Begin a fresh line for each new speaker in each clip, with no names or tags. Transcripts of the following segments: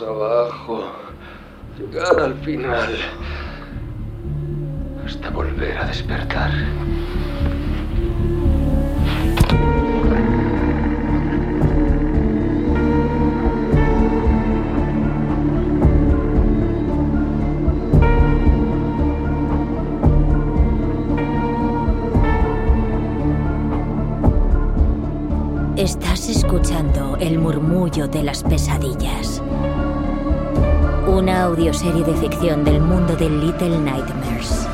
abajo, llegar al final, hasta volver a despertar.
Estás escuchando El murmullo de las pesadillas. Una audioserie de ficción del mundo de Little Nightmares.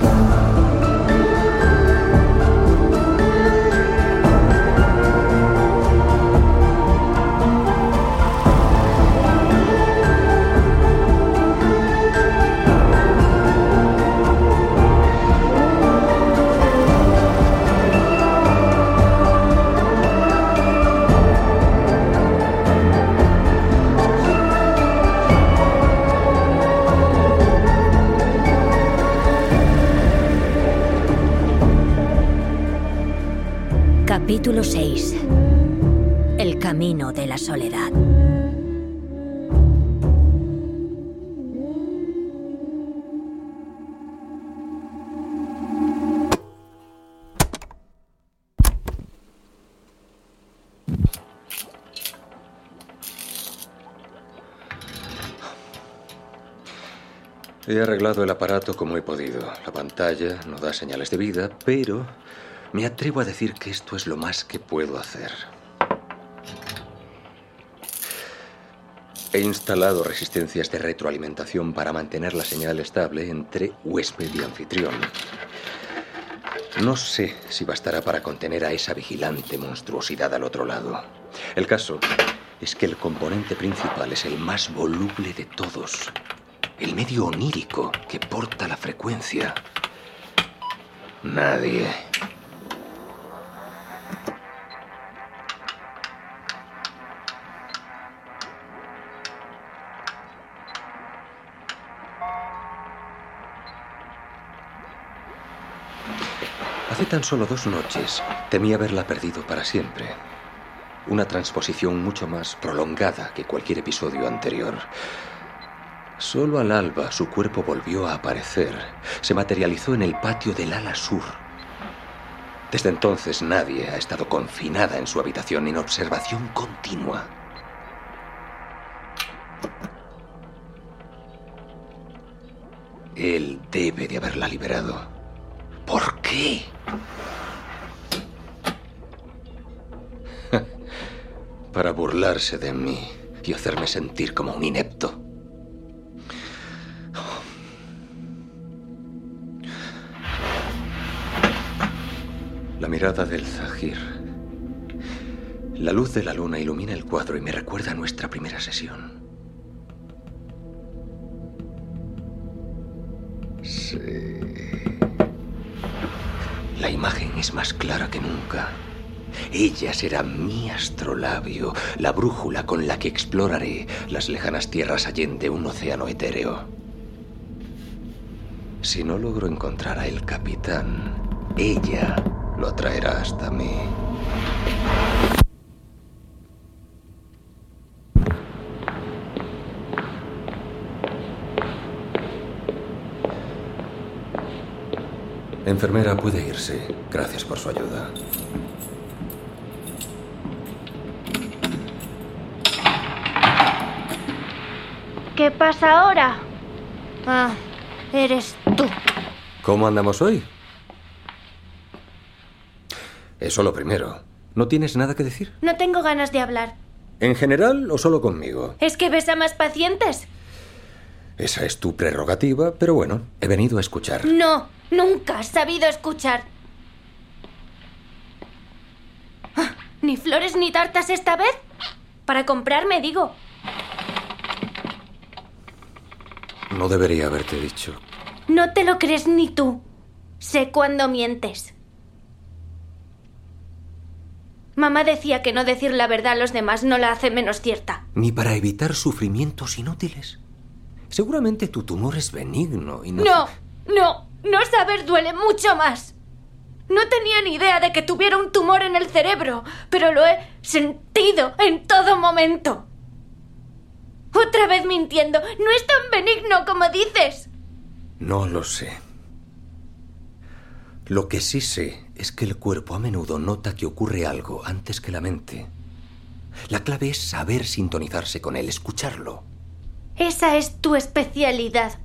Capítulo 6. El camino de la soledad.
He arreglado el aparato como he podido. La pantalla no da señales de vida, pero me atrevo a decir que esto es lo más que puedo hacer. He instalado resistencias de retroalimentación para mantener la señal estable entre huésped y anfitrión. No sé si bastará para contener a esa vigilante monstruosidad al otro lado. El caso es que el componente principal es el más voluble de todos. El medio onírico que porta la frecuencia. Nadie. Tan solo dos noches temí haberla perdido para siempre. Una transposición mucho más prolongada que cualquier episodio anterior. Solo al alba su cuerpo volvió a aparecer. Se materializó en el patio del ala sur. Desde entonces nadie ha estado confinada en su habitación en observación continua. Él debe de haberla liberado. ¿Por qué? Para burlarse de mí y hacerme sentir como un inepto. La mirada del Zahir. La luz de la luna ilumina el cuadro y me recuerda a nuestra primera sesión. Sí. La imagen es más clara que nunca. Ella será mi astrolabio, la brújula con la que exploraré las lejanas tierras allende un océano etéreo. Si no logro encontrar a el capitán, ella lo traerá hasta mí. Enfermera puede irse. Gracias por su ayuda.
¿Qué pasa ahora? Ah, eres tú.
¿Cómo andamos hoy? Eso lo primero. ¿No tienes nada que decir?
No tengo ganas de hablar.
¿En general o solo conmigo?
¿Es que ves a más pacientes?
Esa es tu prerrogativa, pero bueno, he venido a escuchar.
No, nunca has sabido escuchar. Ah, ¿Ni flores ni tartas esta vez? Para comprarme, digo.
No debería haberte dicho.
No te lo crees ni tú. Sé cuándo mientes. Mamá decía que no decir la verdad a los demás no la hace menos cierta.
Ni para evitar sufrimientos inútiles. Seguramente tu tumor es benigno y no...
No, no, no saber duele mucho más. No tenía ni idea de que tuviera un tumor en el cerebro, pero lo he sentido en todo momento. Otra vez mintiendo. No es tan benigno como dices.
No lo sé. Lo que sí sé es que el cuerpo a menudo nota que ocurre algo antes que la mente. La clave es saber sintonizarse con él, escucharlo.
Esa es tu especialidad,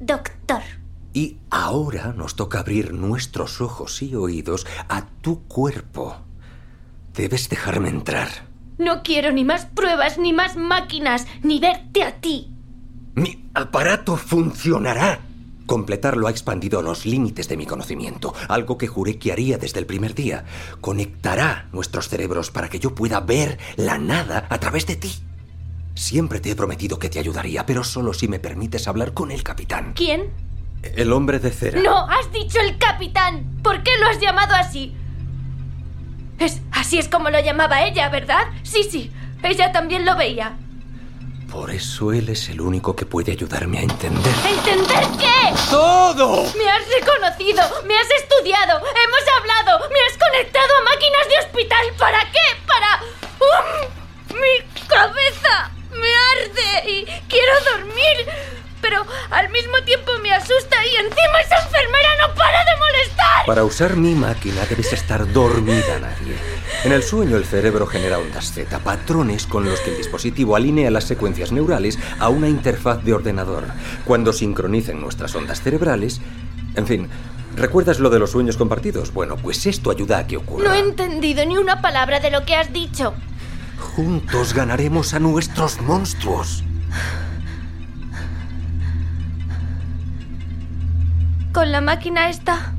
doctor.
Y ahora nos toca abrir nuestros ojos y oídos a tu cuerpo. Debes dejarme entrar.
No quiero ni más pruebas, ni más máquinas, ni verte a ti.
Mi aparato funcionará. Completarlo ha expandido los límites de mi conocimiento, algo que juré que haría desde el primer día. Conectará nuestros cerebros para que yo pueda ver la nada a través de ti. Siempre te he prometido que te ayudaría, pero solo si me permites hablar con el capitán.
¿Quién?
El hombre de cera.
No, has dicho el capitán. ¿Por qué lo has llamado así? Es así es como lo llamaba ella, ¿verdad? Sí, sí. Ella también lo veía.
Por eso él es el único que puede ayudarme a entender.
¿Entender qué?
¡Todo!
Me has reconocido, me has estudiado, hemos hablado, me has conectado a máquinas de hospital. ¿Para qué? Para... ¡Um! ¡Mi cabeza! Me arde y quiero dormir. Pero al mismo tiempo me asusta y encima esa enfermera no para de molestar.
Para usar mi máquina debes estar dormida, nadie. En el sueño el cerebro genera ondas Z, patrones con los que el dispositivo alinea las secuencias neurales a una interfaz de ordenador. Cuando sincronicen nuestras ondas cerebrales... En fin, ¿recuerdas lo de los sueños compartidos? Bueno, pues esto ayuda a que ocurra.
No he entendido ni una palabra de lo que has dicho.
Juntos ganaremos a nuestros monstruos.
¿Con la máquina esta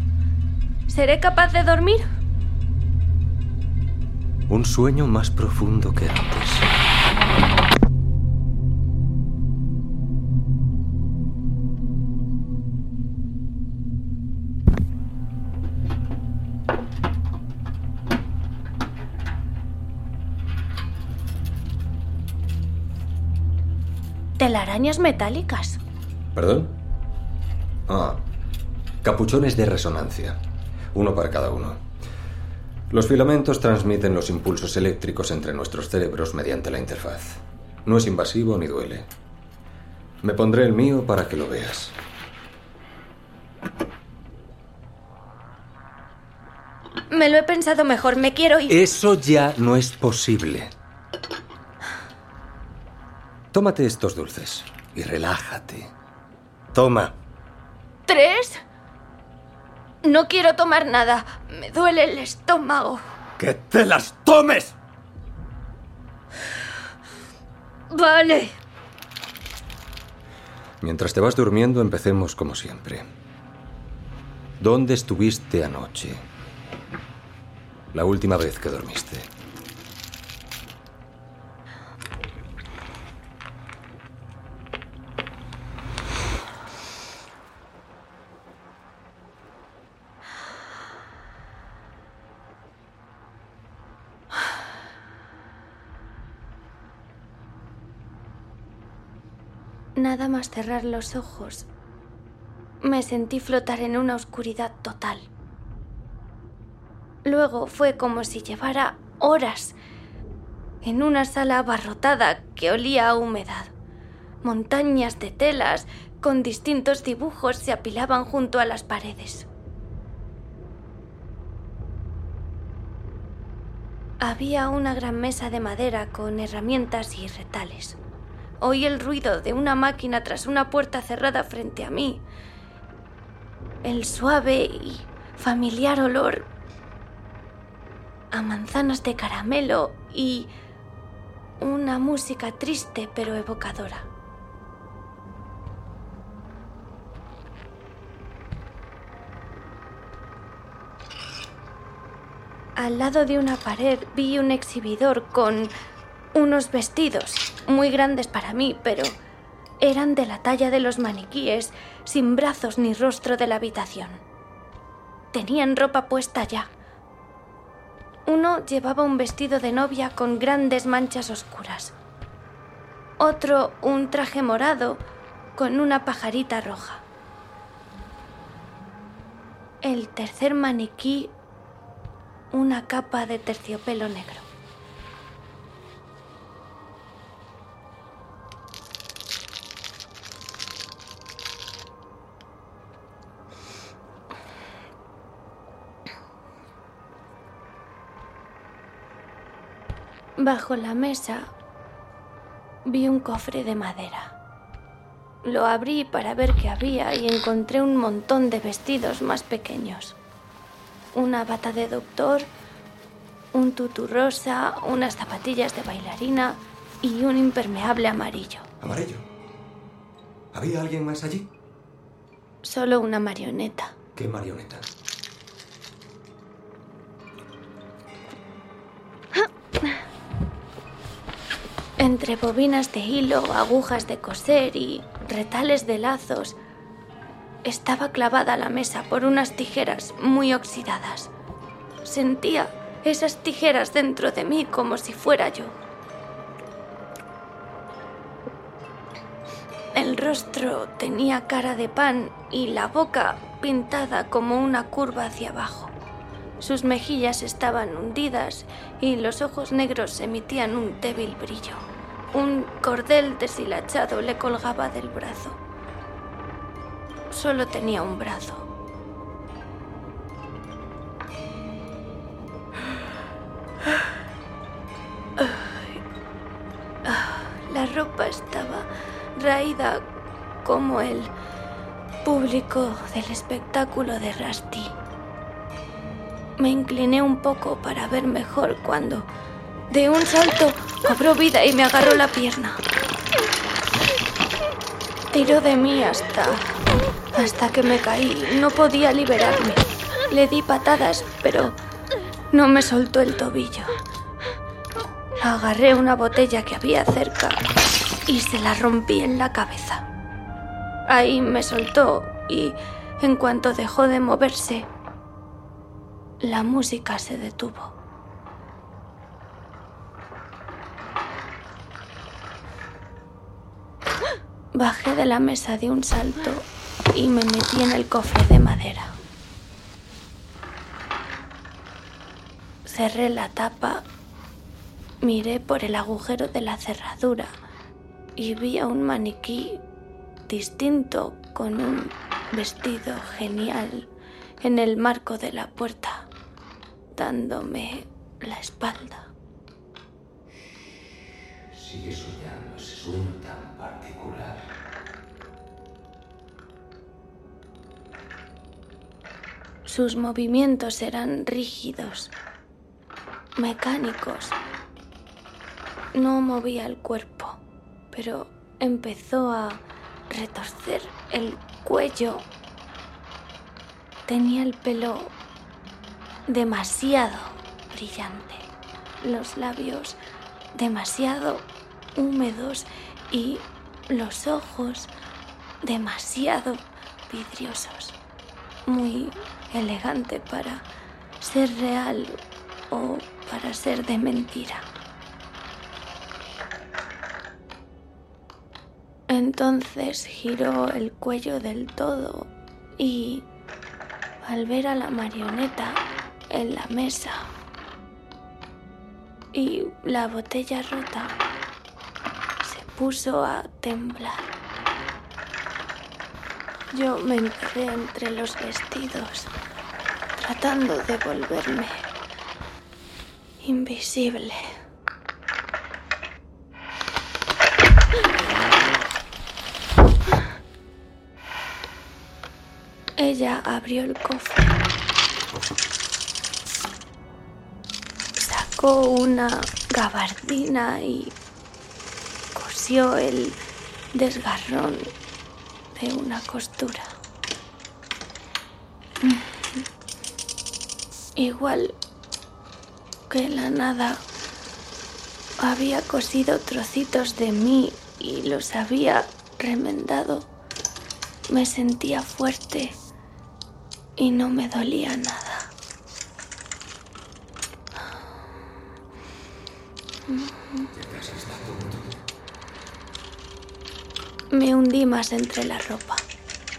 seré capaz de dormir?
Un sueño más profundo que antes.
Telarañas metálicas.
¿Perdón? Ah, capuchones de resonancia. Uno para cada uno. Los filamentos transmiten los impulsos eléctricos entre nuestros cerebros mediante la interfaz. No es invasivo ni duele. Me pondré el mío para que lo veas.
Me lo he pensado mejor, me quiero ir.
Eso ya no es posible. Tómate estos dulces y relájate. Toma.
¿Tres? No quiero tomar nada. Me duele el estómago.
¡Que te las tomes!
Vale.
Mientras te vas durmiendo, empecemos como siempre. ¿Dónde estuviste anoche? La última vez que dormiste.
Nada más cerrar los ojos, me sentí flotar en una oscuridad total. Luego fue como si llevara horas en una sala abarrotada que olía a humedad. Montañas de telas con distintos dibujos se apilaban junto a las paredes. Había una gran mesa de madera con herramientas y retales. Oí el ruido de una máquina tras una puerta cerrada frente a mí. El suave y familiar olor a manzanas de caramelo y una música triste pero evocadora. Al lado de una pared vi un exhibidor con unos vestidos muy grandes para mí, pero eran de la talla de los maniquíes, sin brazos ni rostro de la habitación. Tenían ropa puesta ya. Uno llevaba un vestido de novia con grandes manchas oscuras. Otro un traje morado con una pajarita roja. El tercer maniquí una capa de terciopelo negro. Bajo la mesa vi un cofre de madera. Lo abrí para ver qué había y encontré un montón de vestidos más pequeños. Una bata de doctor, un tutú rosa, unas zapatillas de bailarina y un impermeable amarillo.
¿Amarillo? ¿Había alguien más allí?
Solo una marioneta.
¿Qué marioneta?
Entre bobinas de hilo, agujas de coser y retales de lazos, estaba clavada a la mesa por unas tijeras muy oxidadas. Sentía esas tijeras dentro de mí como si fuera yo. El rostro tenía cara de pan y la boca pintada como una curva hacia abajo. Sus mejillas estaban hundidas y los ojos negros emitían un débil brillo. Un cordel deshilachado le colgaba del brazo. Solo tenía un brazo. La ropa estaba raída como el público del espectáculo de Rusty. Me incliné un poco para ver mejor cuando, de un salto, cobró vida y me agarró la pierna. Tiró de mí hasta... hasta que me caí. No podía liberarme. Le di patadas, pero no me soltó el tobillo. Agarré una botella que había cerca y se la rompí en la cabeza. Ahí me soltó y en cuanto dejó de moverse, la música se detuvo. Bajé de la mesa de un salto y me metí en el cofre de madera. Cerré la tapa, miré por el agujero de la cerradura y vi a un maniquí distinto con un vestido genial en el marco de la puerta, dándome la espalda.
Sigue soñando ese sueño tan particular.
Sus movimientos eran rígidos, mecánicos. No movía el cuerpo, pero empezó a retorcer el cuello. Tenía el pelo demasiado brillante, los labios demasiado húmedos y los ojos demasiado vidriosos. Muy elegante para ser real o para ser de mentira. Entonces giró el cuello del todo y al ver a la marioneta en la mesa y la botella rota, se puso a temblar. Yo me enterré entre los vestidos, tratando de volverme invisible. Ella abrió el cofre. Sacó una gabardina y cosió el desgarrón una costura. Igual que la nada había cosido trocitos de mí y los había remendado. Me sentía fuerte y no me dolía nada. Me hundí más entre la ropa.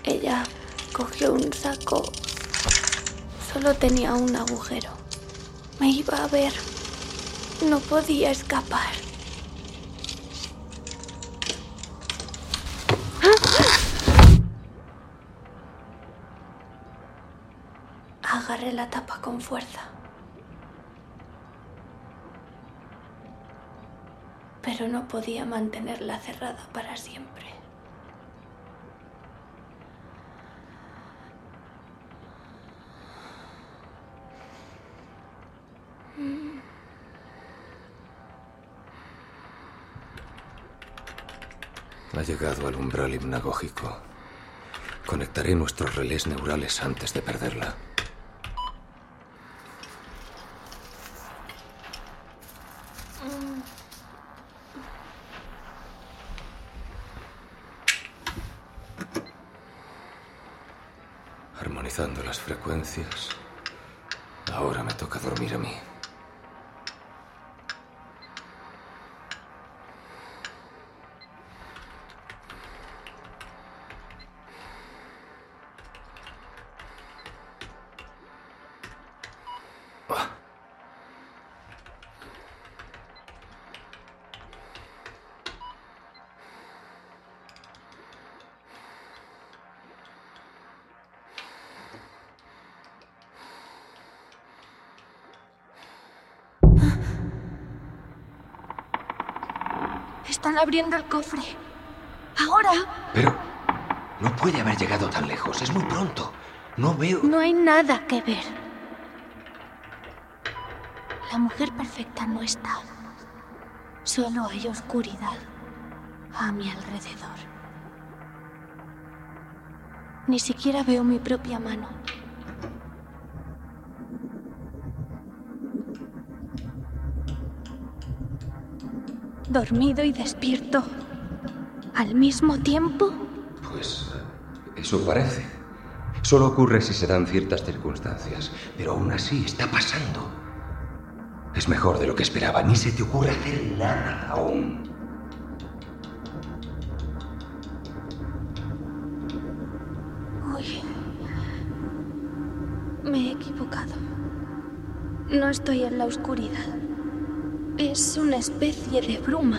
Ella cogió un saco. Solo tenía un agujero. Me iba a ver. No podía escapar. Agarré la tapa con fuerza. pero no podía mantenerla cerrada para siempre.
Ha llegado al umbral hipnagógico. Conectaré nuestros relés neurales antes de perderla. Armonizando las frecuencias. Ahora me toca dormir a mí.
Están abriendo el cofre. Ahora.
Pero no puede haber llegado tan lejos. Es muy pronto. No veo...
No hay nada que ver. La mujer perfecta no está. Solo hay oscuridad a mi alrededor. Ni siquiera veo mi propia mano. Dormido y despierto. ¿Al mismo tiempo?
Pues eso parece. Solo ocurre si se dan ciertas circunstancias, pero aún así está pasando. Es mejor de lo que esperaba. Ni se te ocurre hacer nada aún.
Uy. Me he equivocado. No estoy en la oscuridad. Es una especie de bruma,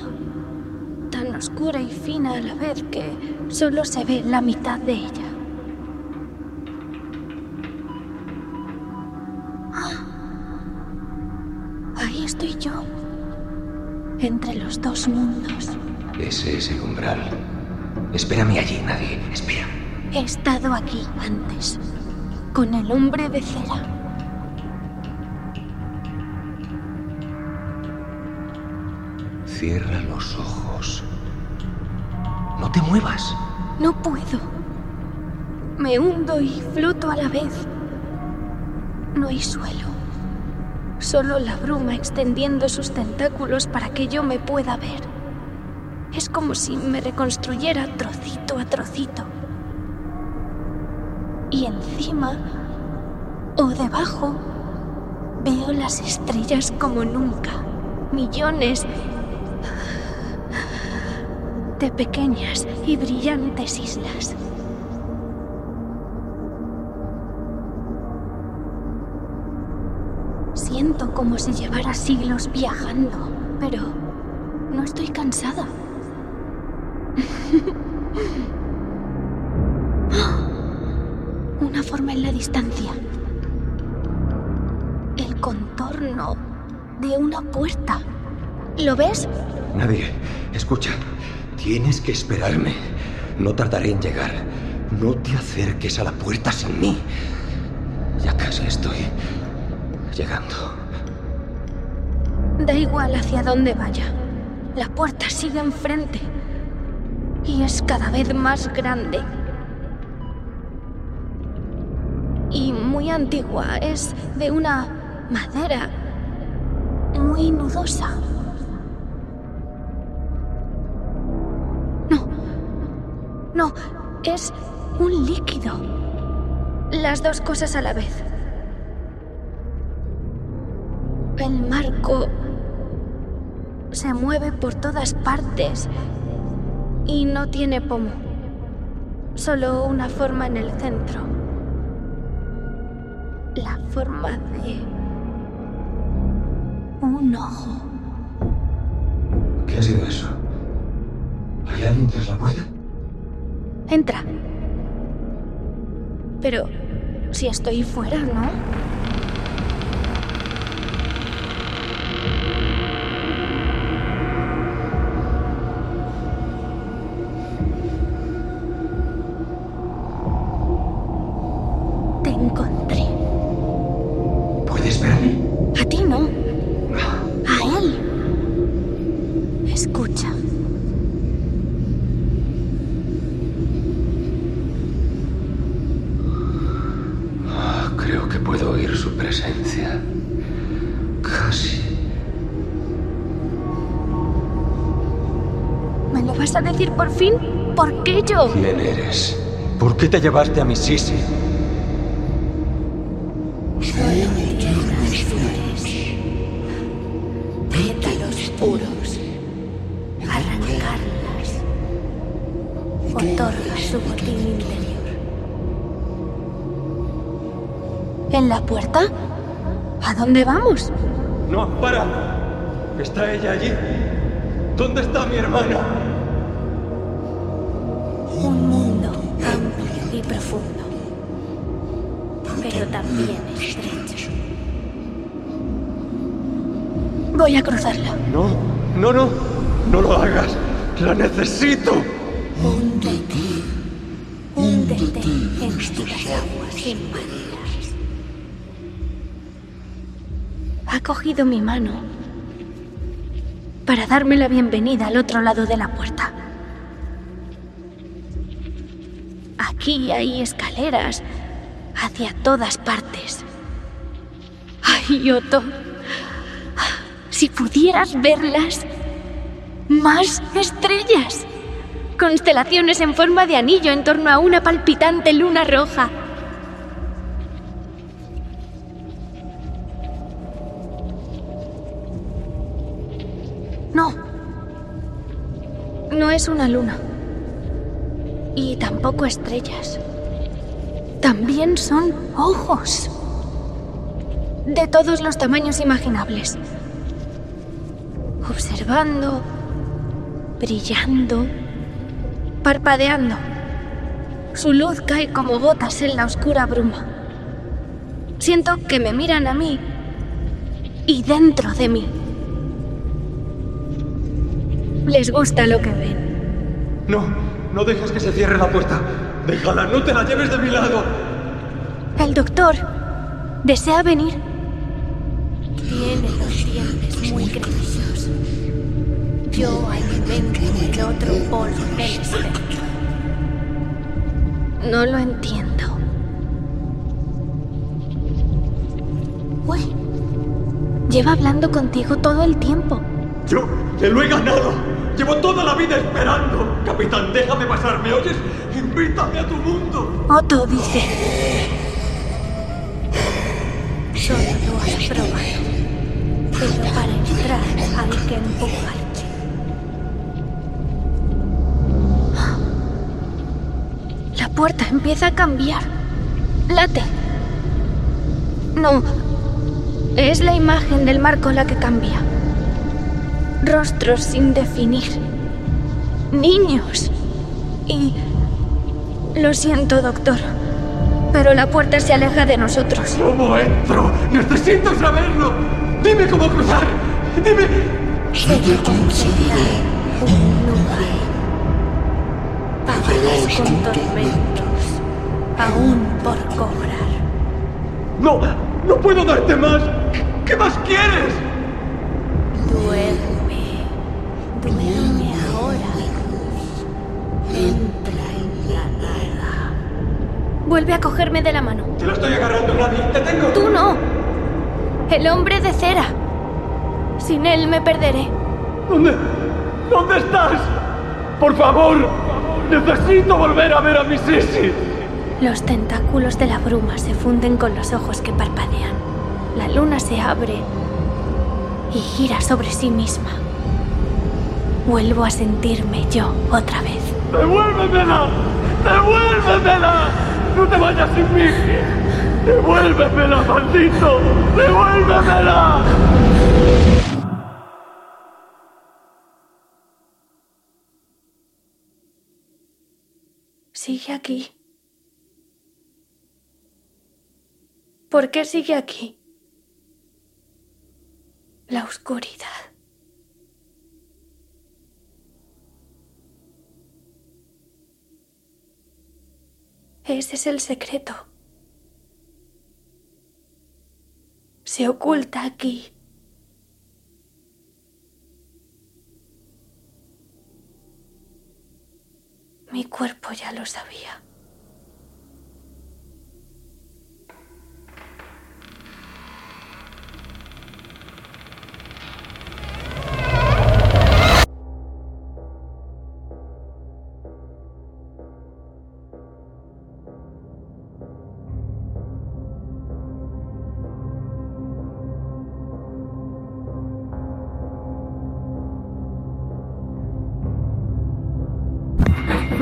tan oscura y fina a la vez que solo se ve la mitad de ella. Ah. Ahí estoy yo, entre los dos mundos.
Ese es el umbral. Espérame allí, nadie. Espera.
He estado aquí antes, con el hombre de cera.
Cierra los ojos. No te muevas.
No puedo. Me hundo y floto a la vez. No hay suelo. Solo la bruma extendiendo sus tentáculos para que yo me pueda ver. Es como si me reconstruyera trocito a trocito. Y encima, o debajo, veo las estrellas como nunca. Millones de pequeñas y brillantes islas. Siento como si llevara siglos viajando, pero no estoy cansada. Una forma en la distancia. El contorno de una puerta. ¿Lo ves?
Nadie. Escucha. Tienes que esperarme. No tardaré en llegar. No te acerques a la puerta sin mí. Ya casi estoy llegando.
Da igual hacia dónde vaya. La puerta sigue enfrente. Y es cada vez más grande. Y muy antigua. Es de una madera muy nudosa. No, es un líquido. Las dos cosas a la vez. El marco se mueve por todas partes y no tiene pomo. Solo una forma en el centro. La forma de un ojo.
¿Qué ha sido eso? ¿Hay alguien tras la puerta?
Entra. Pero si estoy fuera, ¿no? Te encontré.
¿Quién eres? ¿Por qué te llevaste a mi Sisi?
Pétalos puros. Arrancarlas. Otorga su botín interior. ¿En la puerta? ¿A dónde vamos?
No, para. ¿Está ella allí? ¿Dónde está mi hermana?
Profundo. Pero también estrecho. Voy a cruzarlo.
No, no, no. No lo hagas. La necesito.
Húndete. Húndete en estas aguas sin mareas. Ha cogido mi mano para darme la bienvenida al otro lado de la puerta. Aquí hay escaleras hacia todas partes. Ay, Otto, si pudieras verlas, más estrellas. Constelaciones en forma de anillo en torno a una palpitante luna roja. No. No es una luna. Y tampoco estrellas. También son ojos. De todos los tamaños imaginables. Observando, brillando, parpadeando. Su luz cae como gotas en la oscura bruma. Siento que me miran a mí y dentro de mí. Les gusta lo que ven.
No, no dejes que se cierre la puerta. Déjala, no te la lleves de mi lado.
El doctor desea venir. Tiene los dientes muy crecidos. Yo alimento el otro polo del espectro. No lo entiendo. Uy, lleva hablando contigo todo el tiempo.
Yo te lo he ganado. Llevo toda la vida esperando. Capitán, déjame pasar, ¿me oyes? Invítame a tu mundo.
Otto dice. Solo lo has probado. Pero para entrar hay que empujarte. La puerta empieza a cambiar. Late. No. Es la imagen del marco la que cambia. Rostros sin definir. Niños. Y... Lo siento, doctor. Pero la puerta se aleja de nosotros.
¿Cómo entro? Necesito saberlo. Dime cómo cruzar. Dime.
Te concederá un lugar. Pagarás con tormentos. Aún por cobrar.
No, no puedo darte más. ¿Qué más quieres?
Vuelve a cogerme de la mano.
Te lo estoy agarrando, nadie. Te tengo.
Tú no. El hombre de cera. Sin él me perderé.
¿Dónde? ¿Dónde estás? Por favor. Necesito volver a ver a mi Sisi.
Los tentáculos de la bruma se funden con los ojos que parpadean. La luna se abre y gira sobre sí misma. Vuelvo a sentirme yo otra vez.
¡Devuélvemela! ¡Devuélvemela! ¡No te vayas sin mí! ¡Devuélvemela, maldito! ¡Devuélvemela!
Sigue aquí. ¿Por qué sigue aquí? La oscuridad. Ese es el secreto. Se oculta aquí. Mi cuerpo ya lo sabía.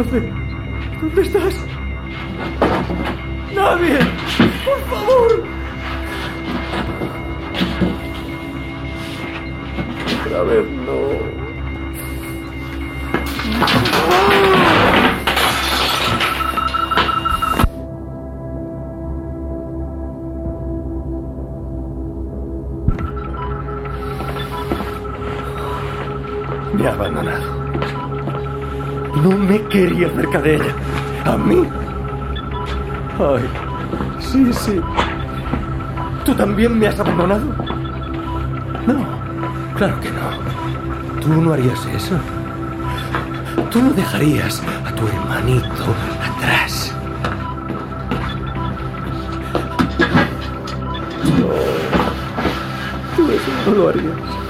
¿Dónde? ¿Dónde estás? ¡Nadie! ¡Por favor! Otra vez no. Me ha abandonado. No me quería cerca de ella. ¿A mí? Ay, sí, sí. ¿Tú también me has abandonado? No, claro que no. Tú no harías eso. Tú no dejarías a tu hermanito atrás. No, tú eso no lo harías.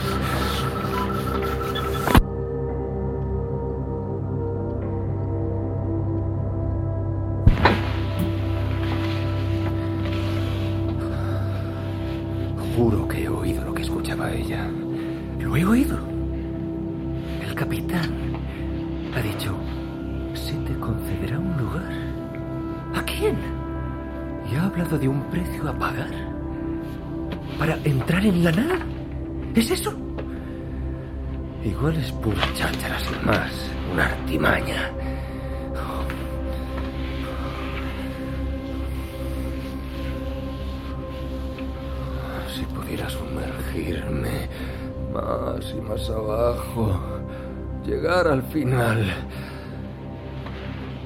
Si pudiera sumergirme más y más abajo, llegar al final,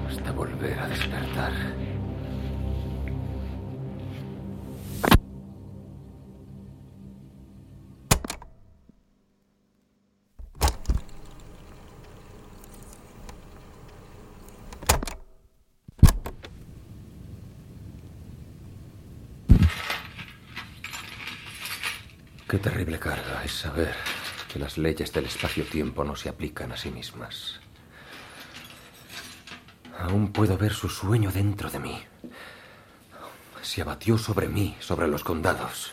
hasta volver a despertar. Qué terrible carga es saber que las leyes del espacio-tiempo no se aplican a sí mismas. Aún puedo ver su sueño dentro de mí. Se abatió sobre mí, sobre los condados.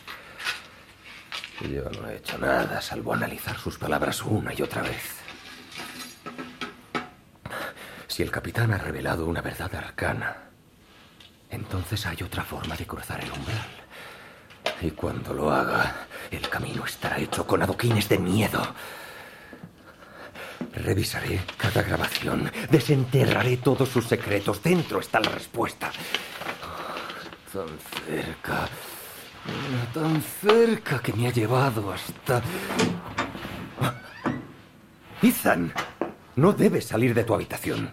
Yo no he hecho nada salvo analizar sus palabras una y otra vez. Si el capitán ha revelado una verdad arcana, entonces hay otra forma de cruzar el umbral. Y cuando lo haga, el camino estará hecho con adoquines de miedo. Revisaré cada grabación, desenterraré todos sus secretos. Dentro está la respuesta. Tan cerca, tan cerca que me ha llevado hasta... Ethan, no debes salir de tu habitación.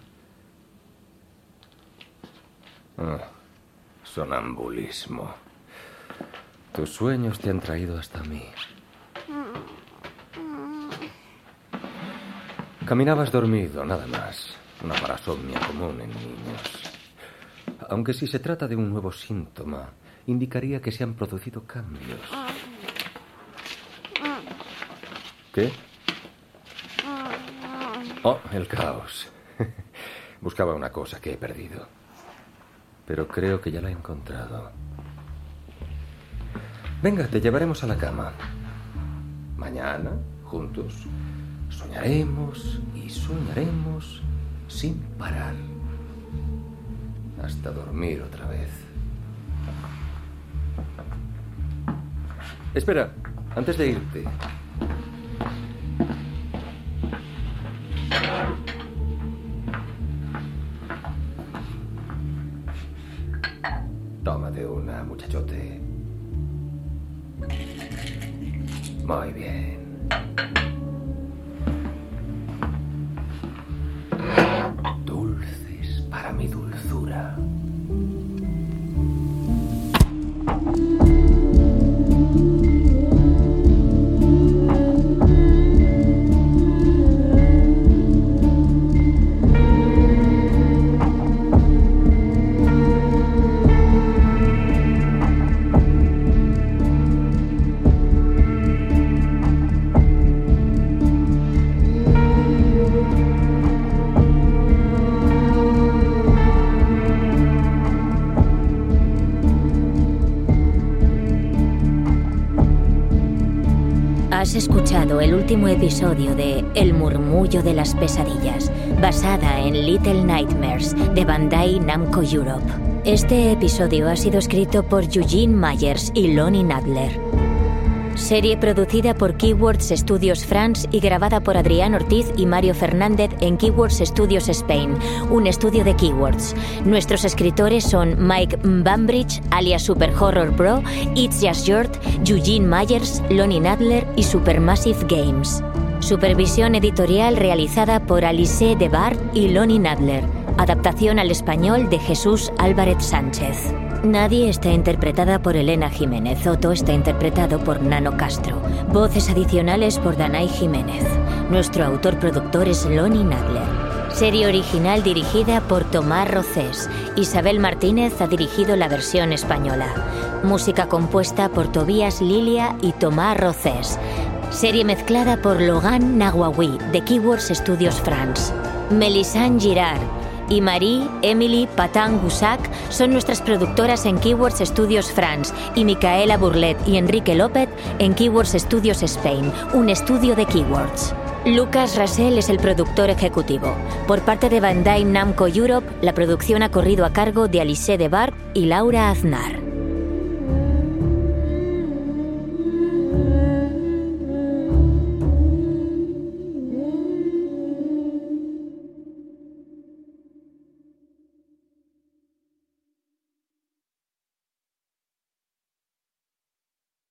Ah, sonambulismo. Tus sueños te han traído hasta mí. Caminabas dormido, nada más. Una parasomnia común en niños. Aunque si se trata de un nuevo síntoma, indicaría que se han producido cambios. ¿Qué? Oh, el caos. Buscaba una cosa que he perdido. Pero creo que ya la he encontrado. Venga, te llevaremos a la cama. Mañana, juntos, soñaremos y soñaremos sin parar. Hasta dormir otra vez. Espera, antes de irte.
El último episodio de El murmullo de las pesadillas, basada en Little Nightmares de Bandai Namco Europe. Este episodio ha sido escrito por Eugene Myers y Lonnie Nadler. Serie producida por Keywords Studios France y grabada por Adrián Ortiz y Mario Fernández en Keywords Studios Spain, un estudio de Keywords. Nuestros escritores son Mike Bambridge, alias Super Horror Bro, It's Just Yort, Eugene Myers, Lonnie Nadler y Supermassive Games. Supervisión editorial realizada por Alice de Bar y Lonnie Nadler. Adaptación al español de Jesús Álvarez Sánchez. Nadie está interpretada por Elena Jiménez. Otto está interpretado por Nano Castro. Voces adicionales por Danay Jiménez. Nuestro autor-productor es Lonnie Nadler. Serie original dirigida por Tomás Rocés. Isabel Martínez ha dirigido la versión española. Música compuesta por Tobías Lilia y Tomás Rocés. Serie mezclada por Logan Nahuawi de Keywords Studios France. Melisande Girard, y Marie, Emily, Patan Gusac son nuestras productoras en Keywords Studios France y Micaela Burlet y Enrique López en Keywords Studios Spain, un estudio de Keywords. Lucas Rassel es el productor ejecutivo. Por parte de Bandai Namco Europe, la producción ha corrido a cargo de Alice de Bar y Laura Aznar.